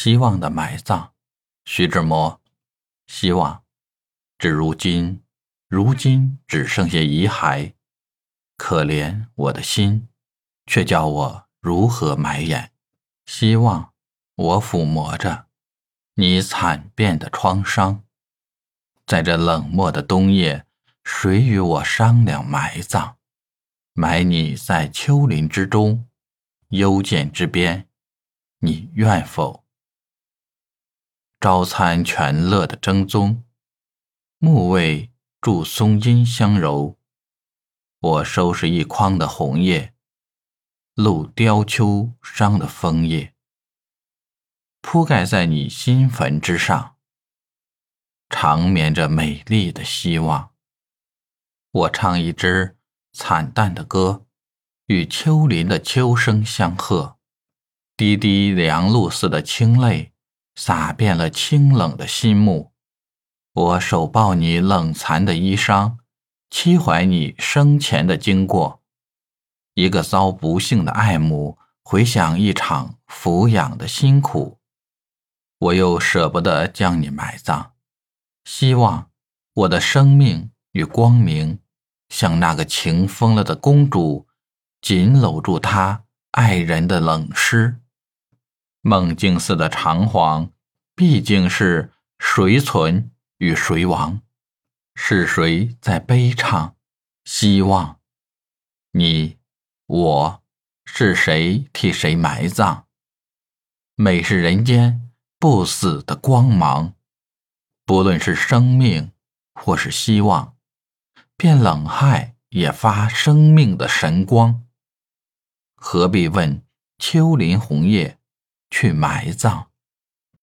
希望的埋葬，徐志摩。希望，至如今，如今只剩下遗骸。可怜我的心，却叫我如何埋掩？希望，我抚摸着你惨变的创伤。在这冷漠的冬夜，谁与我商量埋葬？埋你在丘陵之中，幽涧之边，你愿否？朝餐全乐的正宗，木味助松阴香柔。我收拾一筐的红叶，露雕秋伤的枫叶，铺盖在你新坟之上，长眠着美丽的希望。我唱一支惨淡的歌，与秋林的秋声相和，滴滴凉露似的清泪。洒遍了清冷的心目，我手抱你冷残的衣裳，凄怀你生前的经过。一个遭不幸的爱母，回想一场抚养的辛苦，我又舍不得将你埋葬。希望我的生命与光明，像那个情疯了的公主，紧搂住她爱人的冷尸。梦境似的长黄，毕竟是谁存与谁亡？是谁在悲唱？希望你我是谁替谁埋葬？美是人间不死的光芒，不论是生命或是希望，便冷害也发生命的神光。何必问秋林红叶？去埋葬。